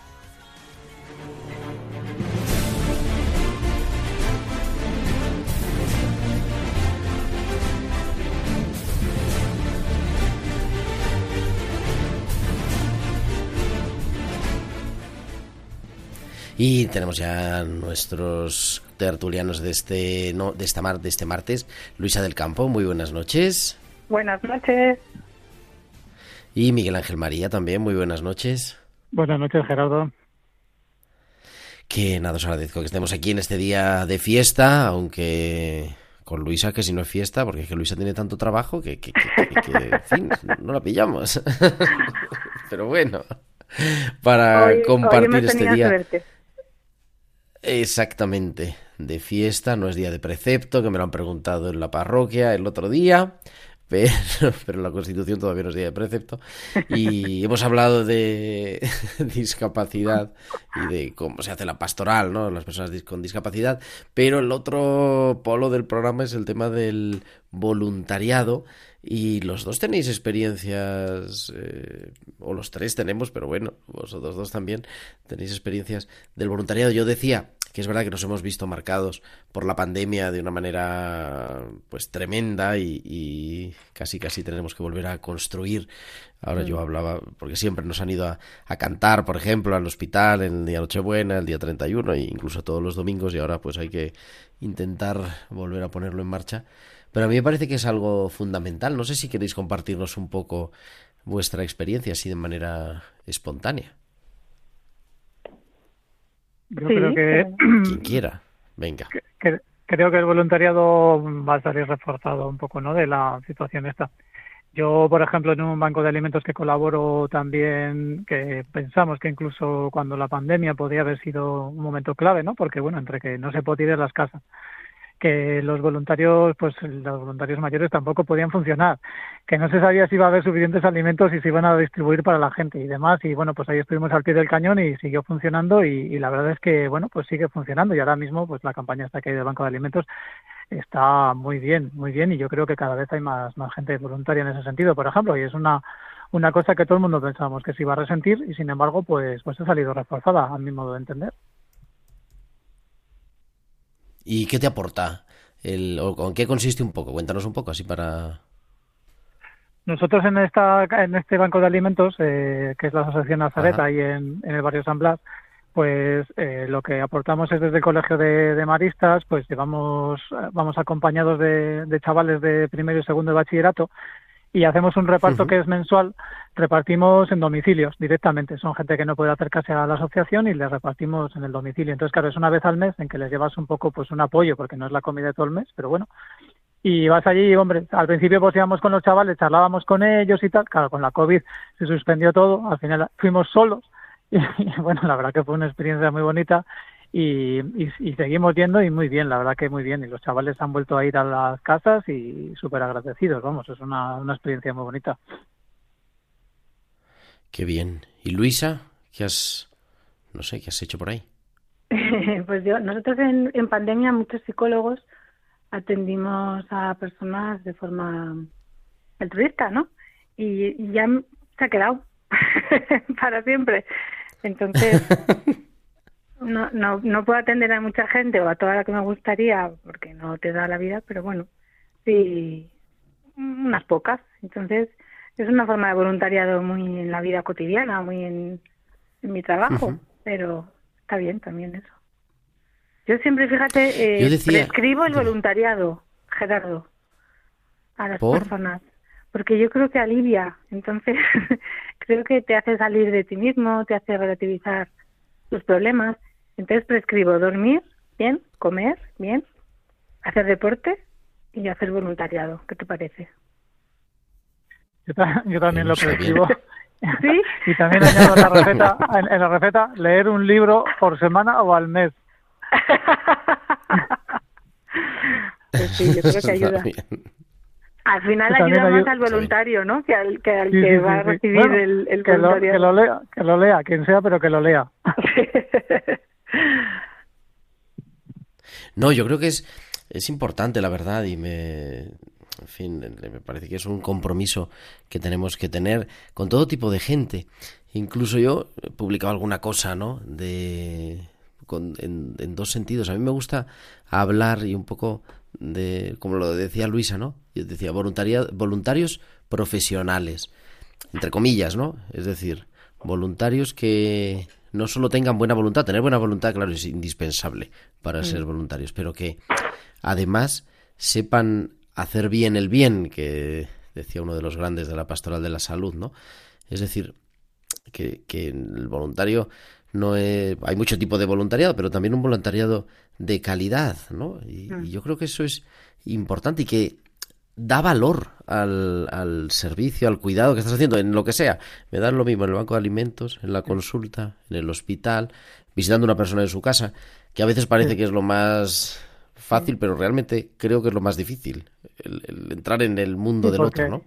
Y tenemos ya nuestros tertulianos de este no, de esta mar, de este martes. Luisa del Campo, muy buenas noches. Buenas noches. Y Miguel Ángel María también, muy buenas noches. Buenas noches, Gerardo. Que nada, os agradezco que estemos aquí en este día de fiesta, aunque con Luisa, que si no es fiesta, porque es que Luisa tiene tanto trabajo que, que, que- que- que, en fin, no la pillamos. <laughs> Pero bueno, para Hoy- compartir este día. suerte. Exactamente, de fiesta, no es día de precepto, que me lo han preguntado en la parroquia el otro día, pero, <laughs> pero la Constitución todavía no es día de precepto. Y hemos hablado de <laughs> discapacidad y de cómo se hace la pastoral, ¿no? Las personas con discapacidad, pero el otro polo del programa es el tema del voluntariado. Y los dos tenéis experiencias, eh, o los tres tenemos, pero bueno, vosotros dos también tenéis experiencias del voluntariado. Yo decía que es verdad que nos hemos visto marcados por la pandemia de una manera pues tremenda y, y casi casi tenemos que volver a construir. Ahora yo hablaba, porque siempre nos han ido a, a cantar, por ejemplo, al hospital en el día Nochebuena, el día 31 e incluso todos los domingos y ahora pues hay que intentar volver a ponerlo en marcha. Pero a mí me parece que es algo fundamental. No sé si queréis compartirnos un poco vuestra experiencia así de manera espontánea. Yo Sí, creo que, <clears throat> Quien quiera. Venga. que- creo que el voluntariado va a salir reforzado un poco, ¿no? De la situación esta. Yo, por ejemplo, en un banco de alimentos que colaboro también, que pensamos que incluso cuando la pandemia podría haber sido un momento clave, ¿no? Porque, bueno, entre que no se puede ir a las casas, que los voluntarios, pues los voluntarios mayores tampoco podían funcionar, que no se sabía si iba a haber suficientes alimentos y se iban a distribuir para la gente y demás. Y bueno, pues ahí estuvimos al pie del cañón y siguió funcionando y, y la verdad es que, bueno, pues sigue funcionando y ahora mismo, pues la campaña está que hay del Banco de Alimentos está muy bien, muy bien y yo creo que cada vez hay más, más gente voluntaria en ese sentido, por ejemplo, y es una una cosa que todo el mundo pensábamos que se iba a resentir y sin embargo pues pues ha salido reforzada a mi modo de entender. ¿Y qué te aporta? El, o ¿En qué consiste un poco? Cuéntanos un poco así para... Nosotros en esta en este banco de alimentos, eh, que es la Asociación Nazaret, Ajá. ahí en, en el barrio San Blas, pues eh, lo que aportamos es desde el colegio de, de maristas, pues llevamos eh, vamos acompañados de, de chavales de primero y segundo de bachillerato y hacemos un reparto que es mensual, repartimos en domicilios directamente, son gente que no puede acercarse a la asociación y les repartimos en el domicilio. Entonces, claro, es una vez al mes en que les llevas un poco pues un apoyo, porque no es la comida de todo el mes, pero bueno, y vas allí, hombre, al principio pues íbamos con los chavales, charlábamos con ellos y tal, claro, con la COVID se suspendió todo, al final fuimos solos. <laughs> Y, bueno, la verdad que fue una experiencia muy bonita y, y, y seguimos yendo y muy bien, la verdad que muy bien y los chavales han vuelto a ir a las casas y súper agradecidos, vamos, es una, una experiencia muy bonita. Qué bien. ¿Y Luisa? ¿Qué has... no sé, qué has hecho por ahí? <laughs> pues yo, nosotros en, en pandemia, muchos psicólogos atendimos a personas de forma altruista, ¿no? Y, y ya se ha quedado <laughs> para siempre. Entonces, <laughs> no, no, no puedo atender a mucha gente o a toda la que me gustaría porque no te da la vida, pero bueno, sí, unas pocas. Entonces, es una forma de voluntariado muy en la vida cotidiana, muy en, en mi trabajo, pero está bien también eso. Yo siempre, fíjate, eh, Yo decía- prescribo el voluntariado, Gerardo, a las ¿Por? personas, porque yo creo que alivia, entonces <laughs> creo que te hace salir de ti mismo, te hace relativizar tus problemas, entonces prescribo dormir bien, comer bien, hacer deporte y hacer voluntariado, ¿qué te parece? Yo, ta- yo también lo prescribo. <laughs> ¿Sí? <laughs> Y también añado en la receta, en, en la receta, leer un libro por semana o al mes. <laughs> Pues sí, yo creo que ayuda. Al final ayuda más ayuda- al voluntario, ¿no? Que al que, al Sí, que sí, va sí, a recibir Bueno, el, el que, lo, que lo lea, que lo lea, quien sea, pero que lo lea. No, yo creo que es, es importante, la verdad, y me, en fin, me parece que es un compromiso que tenemos que tener con todo tipo de gente. Incluso yo he publicado alguna cosa, ¿no? De, con- en, en dos sentidos. A mí me gusta hablar y un poco de, como lo decía Luisa, ¿no? Yo decía voluntarios profesionales, entre comillas, ¿no? Es decir, voluntarios que no solo tengan buena voluntad, tener buena voluntad, claro, es indispensable para ser voluntarios, pero que además sepan hacer bien el bien, que decía uno de los grandes de la pastoral de la salud, ¿no? Es decir, que, que el voluntario no es, hay mucho tipo de voluntariado, pero también un voluntariado de calidad, ¿no? Y, y yo creo que eso es importante y que da valor al, al, servicio, al cuidado que estás haciendo, en lo que sea. Me dan lo mismo en el banco de alimentos, en la consulta, en el hospital, visitando a una persona en su casa, que a veces parece que es lo más fácil, pero realmente creo que es lo más difícil, el, el entrar en el mundo Sí, del otro, ¿no?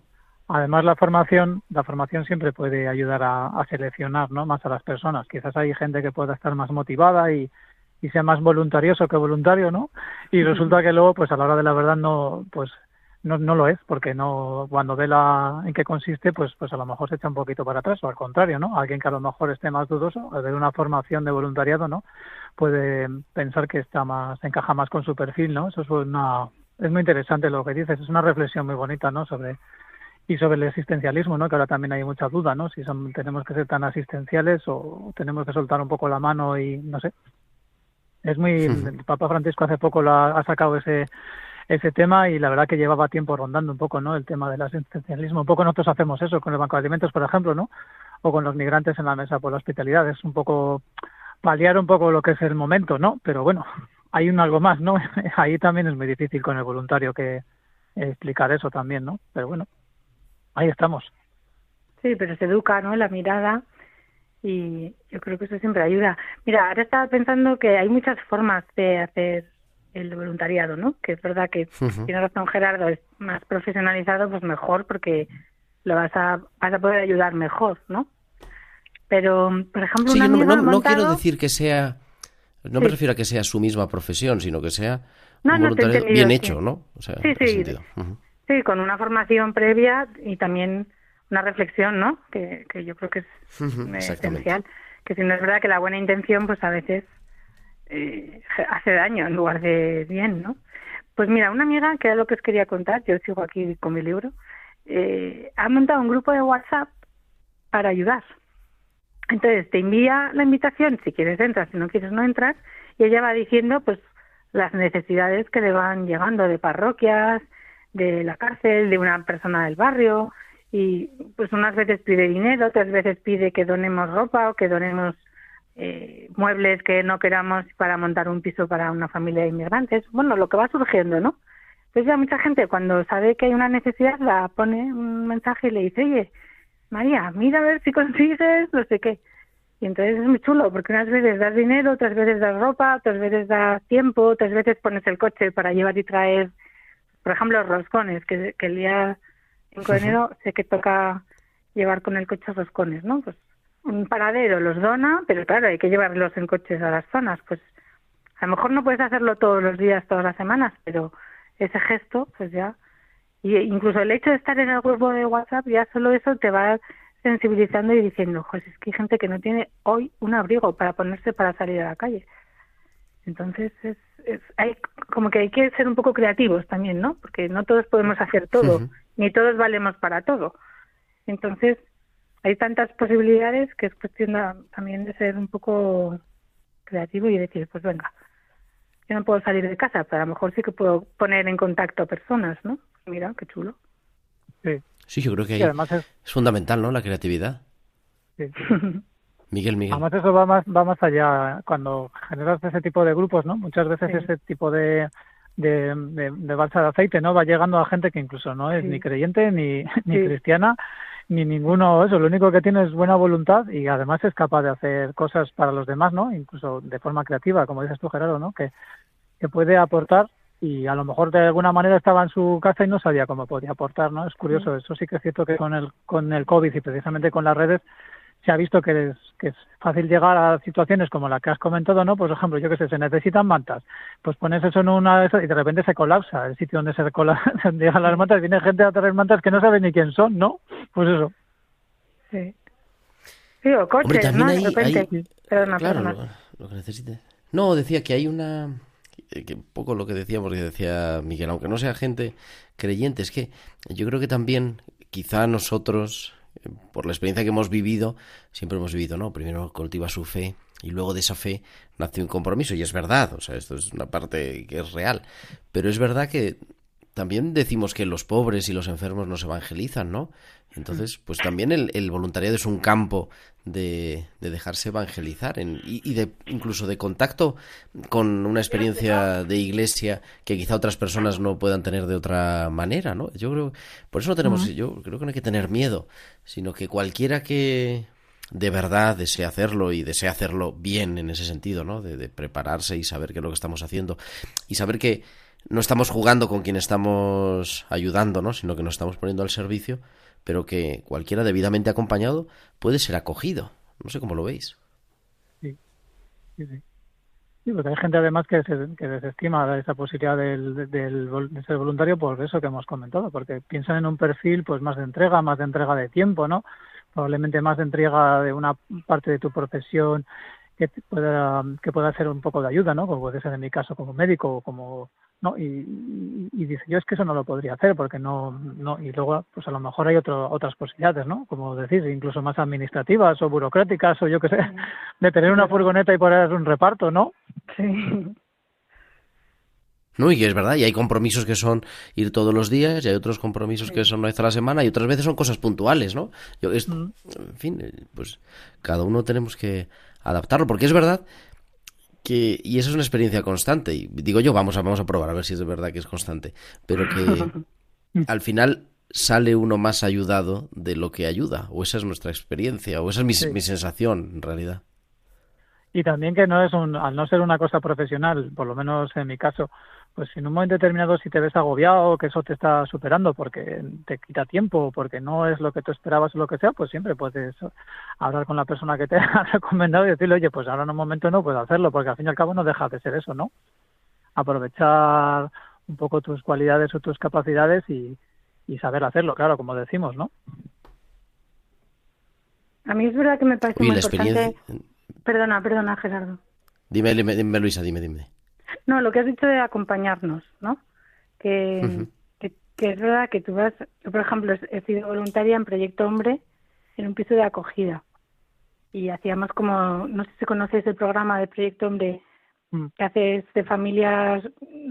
Además, la formación, la formación siempre puede ayudar a, a seleccionar ¿no? más a las personas. Quizás hay gente que pueda estar más motivada y, y sea más voluntarioso que voluntario, ¿no? Y resulta que luego, pues a la hora de la verdad no, pues no, no lo es, porque no, cuando ve la, en qué consiste, pues, pues a lo mejor se echa un poquito para atrás, o al contrario, ¿no? Alguien que a lo mejor esté más dudoso, al ver una formación de voluntariado, ¿no? Puede pensar que está más, encaja más con su perfil, ¿no? Eso es una, es muy interesante lo que dices, es una reflexión muy bonita, ¿no? Sobre, y sobre el existencialismo, ¿no? Que ahora también hay mucha duda, ¿no? Si son, tenemos que ser tan asistenciales o tenemos que soltar un poco la mano y no sé. Es muy, el Papa Francisco hace poco lo ha, ha sacado ese ese tema y la verdad que llevaba tiempo rondando un poco, ¿no? El tema del asistencialismo. Un poco nosotros hacemos eso con el Banco de Alimentos, por ejemplo, ¿no? O con los migrantes en la mesa por la hospitalidad. Es un poco paliar un poco lo que es el momento, ¿no? Pero bueno, hay un algo más, ¿no? <laughs> Ahí también es muy difícil con el voluntario que explicar eso también, ¿no? Pero bueno, ahí estamos. Sí, pero se educa, ¿no? La mirada y yo creo que eso siempre ayuda. Mira, ahora estaba pensando que hay muchas formas de hacer el voluntariado, ¿no? Que es verdad que Ujú. tiene razón Gerardo, es más profesionalizado, pues mejor porque lo vas a, vas a poder ayudar mejor, ¿no? Pero, por ejemplo, Sí, no, no- no quiero decir que sea, no me refiero a que sea su misma profesión, sino que sea No, un voluntariado bien sí. hecho, ¿no? O sea, Sí, sí. Sí, con una formación previa y también una reflexión, ¿no? Que, que yo creo que es eh, esencial. Que si no es verdad que la buena intención, pues a veces eh, <laughs> hace daño en lugar de bien, ¿no? Pues mira, una amiga, que era lo que os quería contar, yo sigo aquí con mi libro, eh, ha montado un grupo de WhatsApp para ayudar. Entonces te envía la invitación, si quieres entras, si no quieres no entras, y ella va diciendo pues las necesidades que le van llegando de parroquias, de la cárcel, de una persona del barrio, y pues unas veces pide dinero, otras veces pide que donemos ropa o que donemos eh, muebles que no queramos para montar un piso para una familia de inmigrantes. Bueno, lo que va surgiendo, ¿no? Pues ya mucha gente cuando sabe que hay una necesidad la pone un mensaje y le dice, oye, María, mira a ver si consigues no sé qué. Y entonces es muy chulo, porque unas veces das dinero, otras veces das ropa, otras veces das tiempo, otras veces pones el coche para llevar y traer, por ejemplo, roscones, que, que el día 5 de enero sé que toca llevar con el coche roscones, ¿no? Pues un paradero los dona, pero claro, hay que llevarlos en coches a las zonas. Pues a lo mejor no puedes hacerlo todos los días, todas las semanas, pero ese gesto, pues ya. Y incluso el hecho de estar en el grupo de WhatsApp, ya solo eso te va sensibilizando y diciendo, pues es que hay gente que no tiene hoy un abrigo para ponerse para salir a la calle. Entonces, es, es, hay como que hay que ser un poco creativos también, ¿no? Porque no todos podemos hacer todo, ni todos valemos para todo. Entonces, hay tantas posibilidades que es cuestión también de ser un poco creativo y decir, pues venga, yo no puedo salir de casa, pero a lo mejor sí que puedo poner en contacto a personas, ¿no? Mira, qué chulo. Sí, Sí, yo creo que ahí y además es, es fundamental, ¿no? La creatividad. sí. <laughs> Miguel, Miguel. Además eso va más, va más allá cuando generas ese tipo de grupos, ¿no? Muchas veces Sí. ese tipo de, de, de, de balsa de aceite, ¿no? Va llegando a gente que incluso no es Sí. ni creyente, ni, <laughs> ni Sí. cristiana, ni ninguno eso. Lo único que tiene es buena voluntad y además es capaz de hacer cosas para los demás, ¿no? Incluso de forma creativa, como dices tú, Gerardo, ¿no? Que, que puede aportar y a lo mejor de alguna manera estaba en su casa y no sabía cómo podía aportar, ¿no? Es curioso, eso sí que es cierto que con el, con el COVID y precisamente con las redes se ha visto que es, que es fácil llegar a situaciones como la que has comentado, ¿no? Por ejemplo, yo que sé, se necesitan mantas. Pues pones eso en una de esas y de repente se colapsa el sitio donde se cola, <laughs> donde llegan las mantas. Viene gente a traer mantas que no sabe ni quién son, ¿no? Pues eso. Sí. Sí, o coches, Hombre, también ¿no? hay, de repente. hay- Perdona, claro, perdona. lo, lo que necesite. No, decía que hay una que un poco lo que decíamos que decía Miguel, aunque no sea gente creyente, es que yo creo que también quizá nosotros por la experiencia que hemos vivido, siempre hemos vivido, ¿no? Primero cultiva su fe y luego de esa fe nace un compromiso. Y es verdad, o sea, esto es una parte que es real. Pero es verdad que también decimos que los pobres y los enfermos nos evangelizan, ¿no? Entonces, pues también el, voluntariado es un campo de, dejarse evangelizar y, de incluso de contacto con una experiencia de iglesia que quizá otras personas no puedan tener de otra manera, ¿no? Yo creo, por eso no tenemos, yo creo que no hay que tener miedo, sino que cualquiera que de verdad desea hacerlo y desea hacerlo bien en ese sentido, ¿no? De, de prepararse y saber qué es lo que estamos haciendo y saber que no estamos jugando con quien estamos ayudando, ¿no? sino que nos estamos poniendo al servicio, pero que cualquiera debidamente acompañado puede ser acogido. No sé cómo lo veis. Sí, sí, sí. sí porque hay gente además que, que desestima esa posibilidad del, de ser voluntario por eso que hemos comentado, porque piensan en un perfil pues más de entrega, más de entrega de tiempo, ¿no? Probablemente más de entrega de una parte de tu profesión que pueda, que pueda ser un poco de ayuda, ¿no? Como puede ser en mi caso como médico o como no y, y, dice yo es que eso no lo podría hacer porque no no y luego pues a lo mejor hay otro, otras posibilidades no como decir incluso más administrativas o burocráticas o yo qué sé <laughs> de tener una furgoneta y poner un reparto no sí. No, y es verdad, y hay compromisos que son ir todos los días, y hay otros compromisos que son una vez a la semana, y otras veces son cosas puntuales, ¿no? Yo, En fin, pues cada uno tenemos que adaptarlo, porque es verdad que, y eso es una experiencia constante, y digo yo, vamos a, vamos a probar a ver si es verdad que es constante, pero que <laughs> al final sale uno más ayudado de lo que ayuda, o esa es nuestra experiencia, o esa es mi, mi sensación en realidad. Y también que no es un, al no ser una cosa profesional, por lo menos en mi caso, pues en un momento determinado si te ves agobiado, que eso te está superando porque te quita tiempo, porque no es lo que tú esperabas o lo que sea, pues siempre puedes hablar con la persona que te <laughs> ha recomendado y decirle, oye, pues ahora en un momento no puedo hacerlo, porque al fin y al cabo no deja de ser eso, ¿no? Aprovechar un poco tus cualidades o tus capacidades y, y saber hacerlo, claro, como decimos, ¿no? A mí es verdad que me parece muy importante... Perdona, perdona, Gerardo. Dime, dime, dime, Luisa, dime, dime. No, lo que has dicho de acompañarnos, ¿no? Que, que, es verdad que tú vas, yo por ejemplo he sido voluntaria en Proyecto Hombre en un piso de acogida y hacíamos como, no sé si conoces el programa de Proyecto Hombre mm. que haces de familias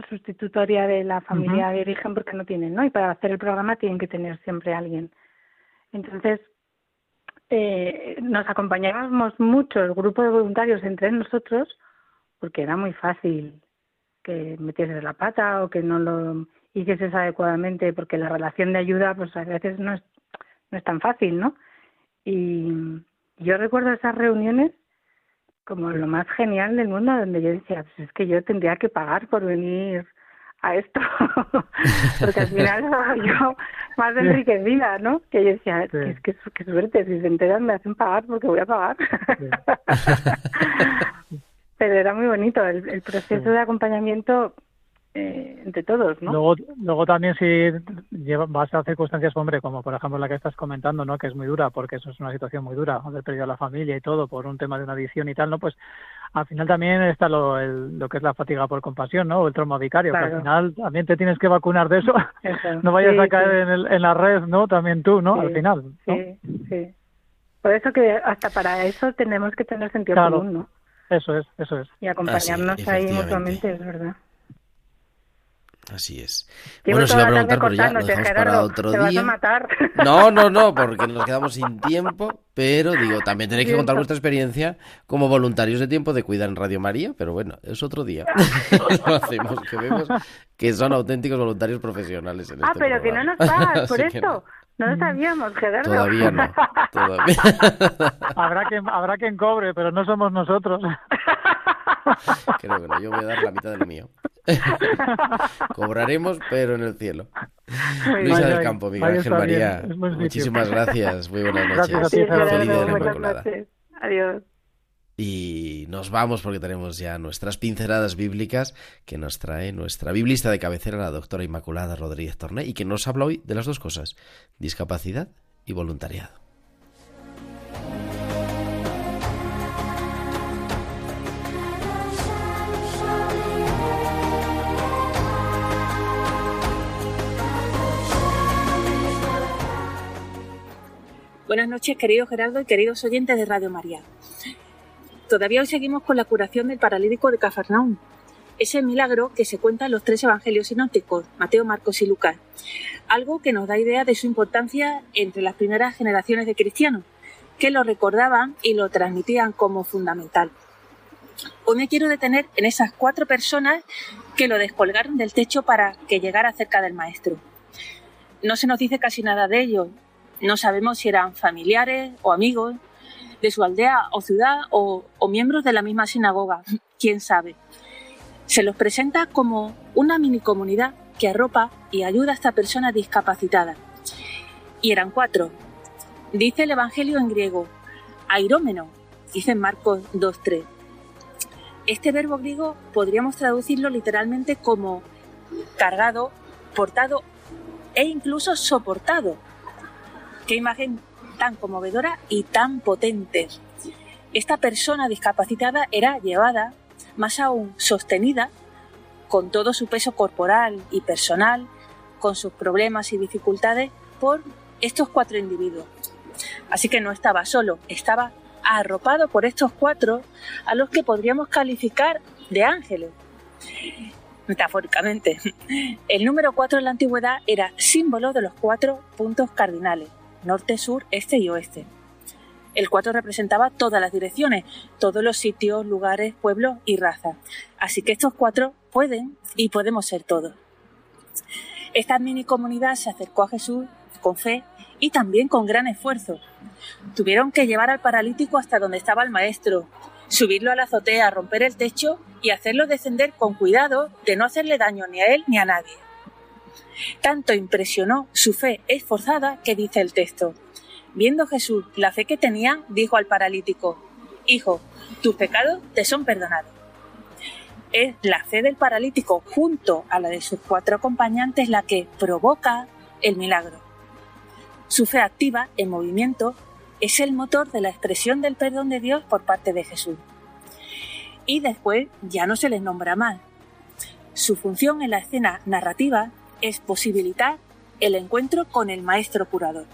sustitutoria de la familia de origen porque no tienen, ¿no? Y para hacer el programa tienen que tener siempre alguien. Entonces, eh, nos acompañábamos mucho el grupo de voluntarios entre nosotros porque era muy fácil que metieses la pata o que no lo hicieses adecuadamente, porque la relación de ayuda pues a veces no es, no es tan fácil, ¿no? Y yo recuerdo esas reuniones como lo más genial del mundo, donde yo decía, pues es que yo tendría que pagar por venir a esto, <laughs> porque al final <laughs> yo más enriquecida, ¿no? Que yo decía, es que qué suerte, si se enteran me hacen pagar porque voy a pagar. <laughs> pero era muy bonito el, proceso de acompañamiento eh, entre todos, ¿no? Luego, luego también si lleva, vas a circunstancias, hombre, como por ejemplo la que estás comentando, ¿no? Que es muy dura, porque eso es una situación muy dura, haber perdido a la familia y todo por un tema de una adicción y tal, ¿no? Pues al final también está lo, lo que es la fatiga por compasión, ¿no? O el trauma vicario, que al final también te tienes que vacunar de eso. <laughs> no vayas a caer en, el, en, la red, ¿no? También tú, ¿no? al final. Sí, sí. Por eso que hasta para eso tenemos que tener sentido común, ¿no? Eso es, eso es. Y acompañarnos ahí mutuamente, es verdad. Así es. bueno, se iba a preguntar, pero ya lo dejamos para otro día. <laughs> No, no, no, porque nos quedamos sin tiempo, pero digo, también tenéis que contar vuestra experiencia como voluntarios de tiempo de cuidar en Radio María, pero bueno, es otro día. <laughs> <laughs> lo hacemos, que vemos que son auténticos voluntarios profesionales en Ah, este pero que no nos pagas por esto. No lo sabíamos, Gerardo. Todavía no. Todavía. <laughs> habrá, quien, habrá quien cobre, pero no somos nosotros. <laughs> Creo que no. Yo voy a dar la mitad de lo mío. <laughs> Cobraremos, pero en el cielo. Luisa del Campo, Miguel Ángel María. Muchísimas gracias. Muy buenas noches. Feliz día de la Inmaculada. Adiós. Y nos vamos porque tenemos ya nuestras pinceladas bíblicas que nos trae nuestra biblista de cabecera, la doctora Inmaculada Rodríguez Torné, y que nos habla hoy de las dos cosas, discapacidad y voluntariado. Buenas noches, querido Gerardo y queridos oyentes de Radio María. Todavía hoy seguimos con la curación del paralítico de Cafarnaúm, ese milagro que se cuenta en los tres evangelios sinópticos, Mateo, Marcos y Lucas, algo que nos da idea de su importancia entre las primeras generaciones de cristianos, que lo recordaban y lo transmitían como fundamental. Hoy me quiero detener en esas cuatro personas que lo descolgaron del techo para que llegara cerca del maestro. No se nos dice casi nada de ellos, no sabemos si eran familiares o amigos de su aldea o ciudad o, miembros de la misma sinagoga, quién sabe. Se los presenta como una mini comunidad que arropa y ayuda a esta persona discapacitada. Y eran cuatro. Dice el Evangelio en griego, airómeno, dice Marcos 2.3. Este verbo griego podríamos traducirlo literalmente como cargado, portado e incluso soportado, Qué imagen tan conmovedora y tan potente. Esta persona discapacitada era llevada, más aún sostenida, con todo su peso corporal y personal, con sus problemas y dificultades, por estos cuatro individuos. Así que no estaba solo, estaba arropado por estos cuatro a los que podríamos calificar de ángeles. Metafóricamente, <laughs> el número cuatro en la antigüedad era símbolo de los cuatro puntos cardinales, norte, sur, este y oeste. El 4 representaba todas las direcciones, todos los sitios, lugares, pueblos y razas. Así que estos cuatro pueden y podemos ser todos. Esta mini comunidad se acercó a Jesús con fe y también con gran esfuerzo. Tuvieron que llevar al paralítico hasta donde estaba el maestro, subirlo a la azotea, romper el techo y hacerlo descender con cuidado de no hacerle daño ni a él ni a nadie. Tanto impresionó su fe esforzada que dice el texto. Viendo Jesús la fe que tenía, dijo al paralítico, Hijo, tus pecados te son perdonados. Es la fe del paralítico junto a la de sus cuatro acompañantes la que provoca el milagro. Su fe activa, en movimiento, es el motor de la expresión del perdón de Dios por parte de Jesús. Y después ya no se les nombra más. Su función en la escena narrativa es posibilitar el encuentro con el maestro curador.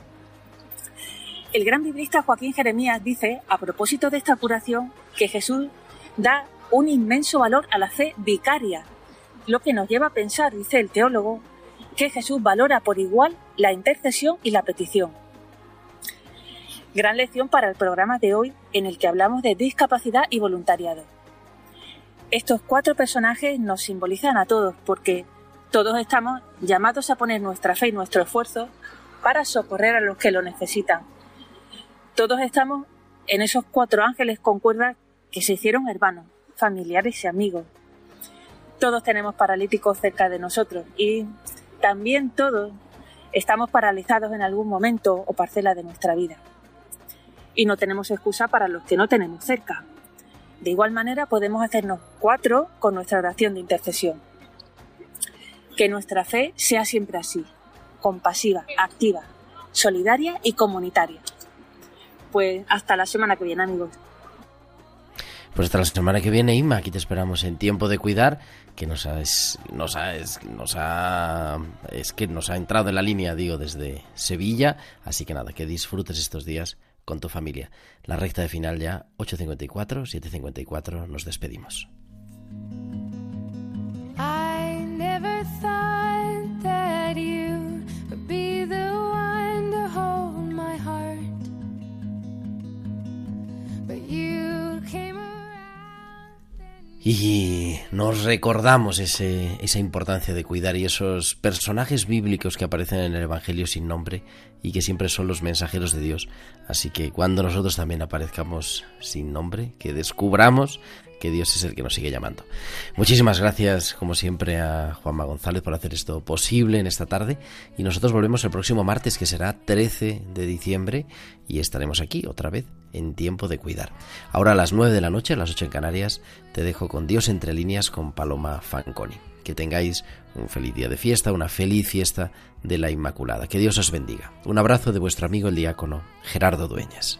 El gran biblista Joaquín Jeremías dice, a propósito de esta curación, que Jesús da un inmenso valor a la fe vicaria, lo que nos lleva a pensar, dice el teólogo, que Jesús valora por igual la intercesión y la petición. Gran lección para el programa de hoy en el que hablamos de discapacidad y voluntariado. Estos cuatro personajes nos simbolizan a todos porque todos estamos llamados a poner nuestra fe y nuestro esfuerzo para socorrer a los que lo necesitan. Todos estamos en esos cuatro ángeles con cuerdas que se hicieron hermanos, familiares y amigos. Todos tenemos paralíticos cerca de nosotros y también todos estamos paralizados en algún momento o parcela de nuestra vida. Y no tenemos excusa para los que no tenemos cerca. De igual manera podemos hacernos cuatro con nuestra oración de intercesión. Que nuestra fe sea siempre así, compasiva, activa, solidaria y comunitaria. Pues hasta la semana que viene, amigos. Pues hasta la semana que viene, Inma, aquí te esperamos en Tiempo de Cuidar, que nos ha, nos ha, nos ha, es que nos ha entrado en la línea, digo, desde Sevilla, así que nada, que disfrutes estos días con tu familia. La recta de final ya, 8.54, 7.54, nos despedimos. Y nos recordamos ese, esa importancia de cuidar y esos personajes bíblicos que aparecen en el Evangelio sin nombre y que siempre son los mensajeros de Dios. Así que cuando nosotros también aparezcamos sin nombre, que descubramos que Dios es el que nos sigue llamando. Muchísimas gracias, como siempre, a Juanma González por hacer esto posible en esta tarde. Y nosotros volvemos el próximo martes, que será 13 de diciembre, y estaremos aquí otra vez en tiempo de cuidar. Ahora a las 9 de la noche, a las 8 en Canarias, te dejo con Dios entre líneas con Paloma Fanconi. Que tengáis un feliz día de fiesta, una feliz fiesta de la Inmaculada. Que Dios os bendiga. Un abrazo de vuestro amigo el diácono Gerardo Dueñas.